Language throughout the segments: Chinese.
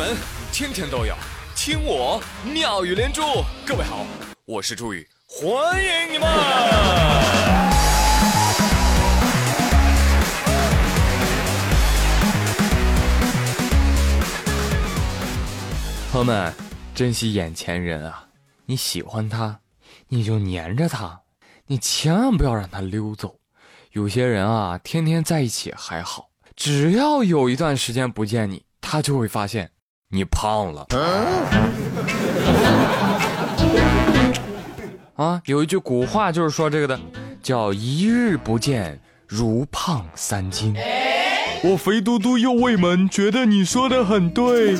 门天天都有听我妙语连珠。各位好，我是朱宇，欢迎你们！朋友们，珍惜眼前人啊！你喜欢他，你就黏着他，你千万不要让他溜走。有些人啊，天天在一起还好，只要有一段时间不见你，他就会发现你胖了。啊，有一句古话就是说这个的，叫一日不见如胖三斤。我肥嘟嘟又胃门，觉得你说的很对。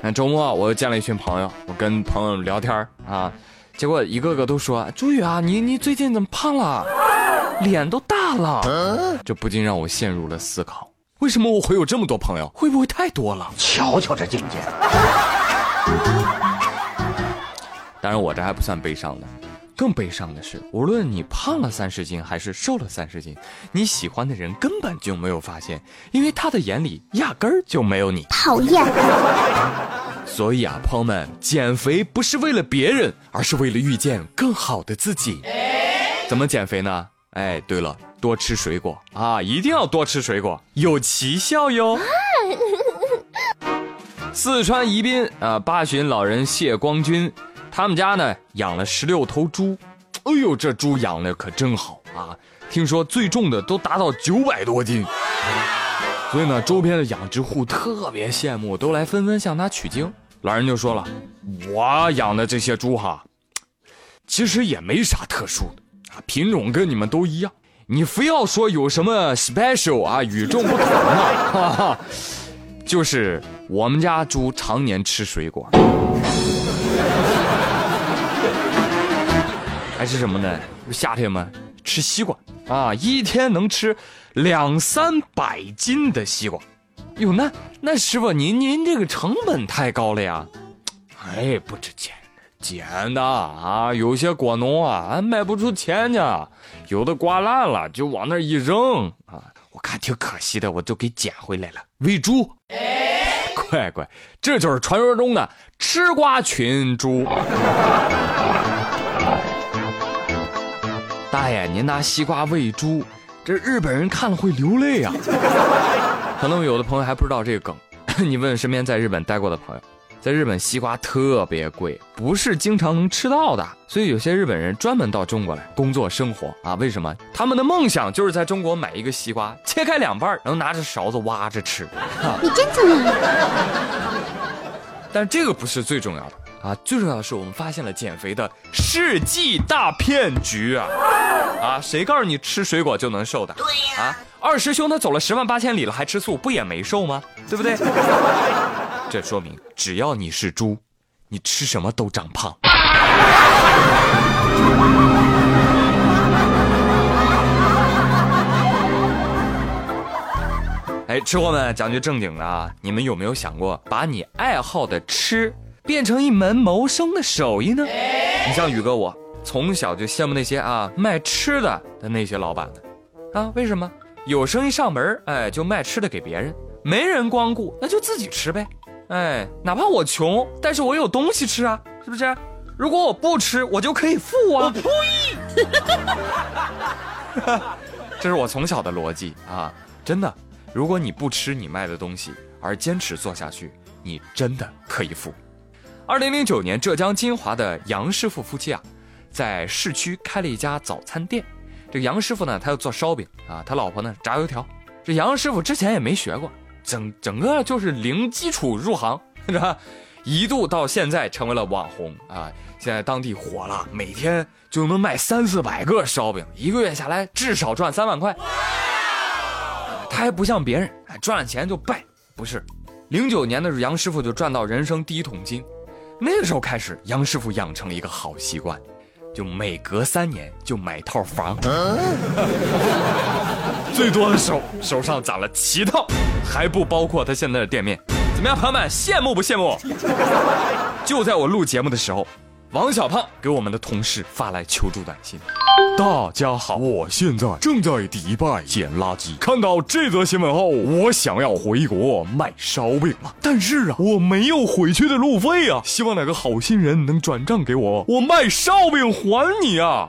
那周末我又见了一群朋友，我跟朋友聊天啊，结果一个个都说：“朱宇啊，你你最近怎么胖了？脸都大了。”这不禁让我陷入了思考：为什么我会有这么多朋友？会不会太多了？瞧瞧这境界！当然，我这还不算悲伤的，更悲伤的是，无论你胖了三十斤还是瘦了三十斤，你喜欢的人根本就没有发现，因为他的眼里压根儿就没有你。讨厌。所以啊，朋友们，减肥不是为了别人，而是为了遇见更好的自己。怎么减肥呢？哎，对了，多吃水果啊，一定要多吃水果，有奇效哟。四川宜宾啊，八旬老人谢光军。他们家呢养了十六头猪，哎呦，这猪养的可真好啊！听说最重的都达到九百多斤，所以呢，周边的养殖户特别羡慕，都来纷纷向他取经。老人就说了：“我养的这些猪哈，其实也没啥特殊的啊，品种跟你们都一样。你非要说有什么 special 啊，与众不同的，哈哈，就是我们家猪常年吃水果。”还是什么呢？夏天嘛，吃西瓜啊，一天能吃两三百斤的西瓜。哟，那那师傅，您您这个成本太高了呀！哎，不值钱，捡的啊。有些果农啊，卖不出钱去，有的刮烂了就往那一扔啊。我看挺可惜的，我就给捡回来了喂猪。乖乖，这就是传说中的吃瓜群猪。大爷，您拿西瓜喂猪，这日本人看了会流泪啊！可能有的朋友还不知道这个梗，你问身边在日本待过的朋友，在日本西瓜特别贵，不是经常能吃到的，所以有些日本人专门到中国来工作生活啊。为什么？他们的梦想就是在中国买一个西瓜，切开两半，然后拿着勺子挖着吃。你真聪明。但这个不是最重要的啊，最重要的是我们发现了减肥的世纪大骗局啊！啊，谁告诉你吃水果就能瘦的？对呀。啊，二师兄他走了十万八千里了还吃素，不也没瘦吗？对不对？这说明只要你是猪，你吃什么都长胖。哎，吃货们，讲句正经的啊，你们有没有想过把你爱好的吃变成一门谋生的手艺呢？你像宇哥我，从小就羡慕那些啊卖吃的的那些老板们，啊，为什么有生意上门哎，就卖吃的给别人，没人光顾，那就自己吃呗。哎，哪怕我穷，但是我有东西吃啊，是不是？如果我不吃，我就可以富啊。我呸！这是我从小的逻辑啊，真的。如果你不吃你卖的东西，而坚持做下去，你真的可以富。二零零九年，浙江金华的杨师傅夫妻啊，在市区开了一家早餐店。这个杨师傅呢，他要做烧饼啊，他老婆呢炸油条。这杨师傅之前也没学过，整整个就是零基础入行，是吧？一度到现在成为了网红啊，现在当地火了，每天就能卖三四百个烧饼，一个月下来至少赚三万块。他还不像别人，赚了钱就败，不是。零九年的时候，杨师傅就赚到人生第一桶金。那个时候开始，杨师傅养成了一个好习惯，就每隔三年就买套房，最多的时候手上攒了七套，还不包括他现在的店面。怎么样，朋友们，羡慕不羡慕？就在我录节目的时候，王小胖给我们的同事发来求助短信。大家好，我现在正在迪拜捡垃圾。看到这则新闻后，我想要回国卖烧饼了，但是啊，我没有回去的路费啊。希望哪个好心人能转账给我，我卖烧饼还你啊！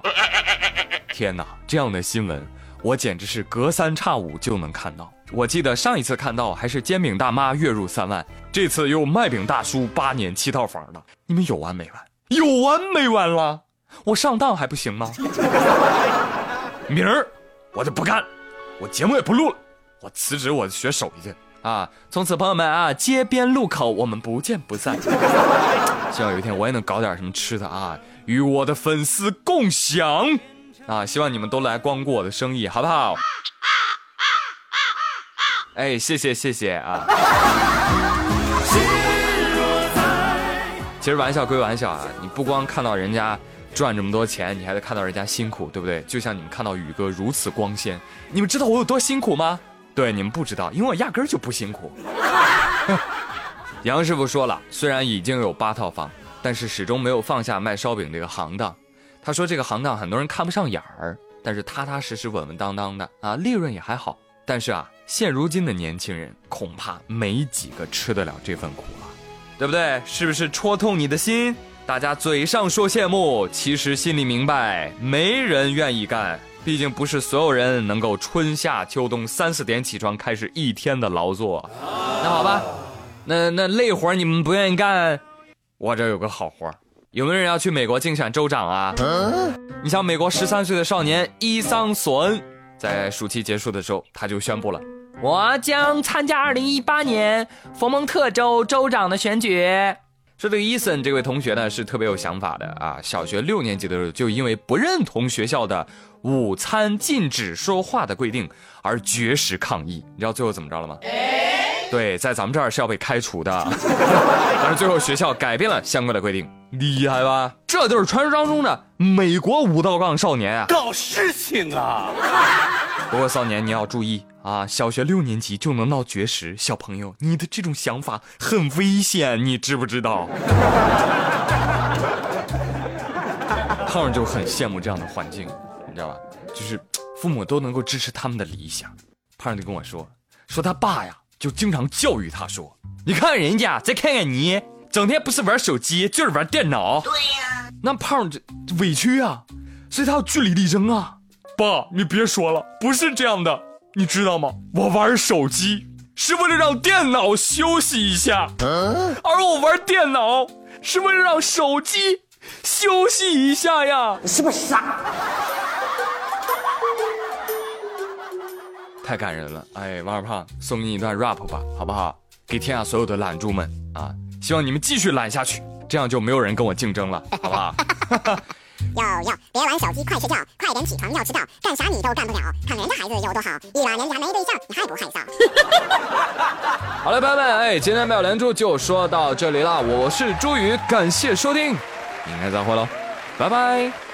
天哪，这样的新闻我简直是隔三差五就能看到。我记得上一次看到还是煎饼大妈月入三万，这次又卖饼大叔八年七套房了，你们有完没完？有完没完了？我上当还不行吗？明儿我就不干，我节目也不录了，我辞职，我学手艺去啊！从此朋友们啊，街边路口我们不见不散。希望有一天我也能搞点什么吃的啊，与我的粉丝共享啊！希望你们都来光顾我的生意，好不好？哎，谢谢谢谢啊！其实玩笑归玩笑啊，你不光看到人家。赚这么多钱，你还得看到人家辛苦，对不对？就像你们看到宇哥如此光鲜，你们知道我有多辛苦吗？对，你们不知道，因为我压根儿就不辛苦。杨师傅说了，虽然已经有八套房，但是始终没有放下卖烧饼这个行当。他说这个行当很多人看不上眼儿，但是踏踏实实、稳稳当当的啊，利润也还好。但是啊，现如今的年轻人恐怕没几个吃得了这份苦了，对不对？是不是戳痛你的心？大家嘴上说羡慕，其实心里明白，没人愿意干。毕竟不是所有人能够春夏秋冬三四点起床开始一天的劳作。那好吧，那那累活你们不愿意干，我这有个好活有没有人要去美国竞选州长啊？你像美国十三岁的少年伊桑索恩，在暑期结束的时候，他就宣布了，我将参加二零一八年佛蒙特州州长的选举。说这个伊森这位同学呢是特别有想法的啊，小学六年级的时候就因为不认同学校的午餐禁止说话的规定而绝食抗议，你知道最后怎么着了吗？对，在咱们这儿是要被开除的，但是最后学校改变了相关的规定，厉害吧？这就是传说当中的美国五道杠少年啊，搞事情啊！不过少年你要注意啊，小学六年级就能闹绝食，小朋友你的这种想法很危险，你知不知道？胖儿就很羡慕这样的环境，你知道吧？就是父母都能够支持他们的理想。胖儿就跟我说，说他爸呀。就经常教育他说：“你看人家，再看看你，整天不是玩手机就是玩电脑。”对呀，那胖这委屈啊，所以他要据理力争啊。爸，你别说了，不是这样的，你知道吗？我玩手机是为了让电脑休息一下，而我玩电脑是为了让手机休息一下呀。你是不是傻？太感人了，哎，王二胖，送给你一段 rap 吧，好不好？给天下所有的懒猪们啊，希望你们继续懒下去，这样就没有人跟我竞争了，好不好？哟哟，别玩手机，快睡觉，快点起床要迟到，干啥你都干不了。看人家孩子有多好，一晚人家没对象，你害不害臊？好了，朋友们，哎，今天妙连珠就说到这里了，我是朱宇，感谢收听，明天再会喽，拜拜。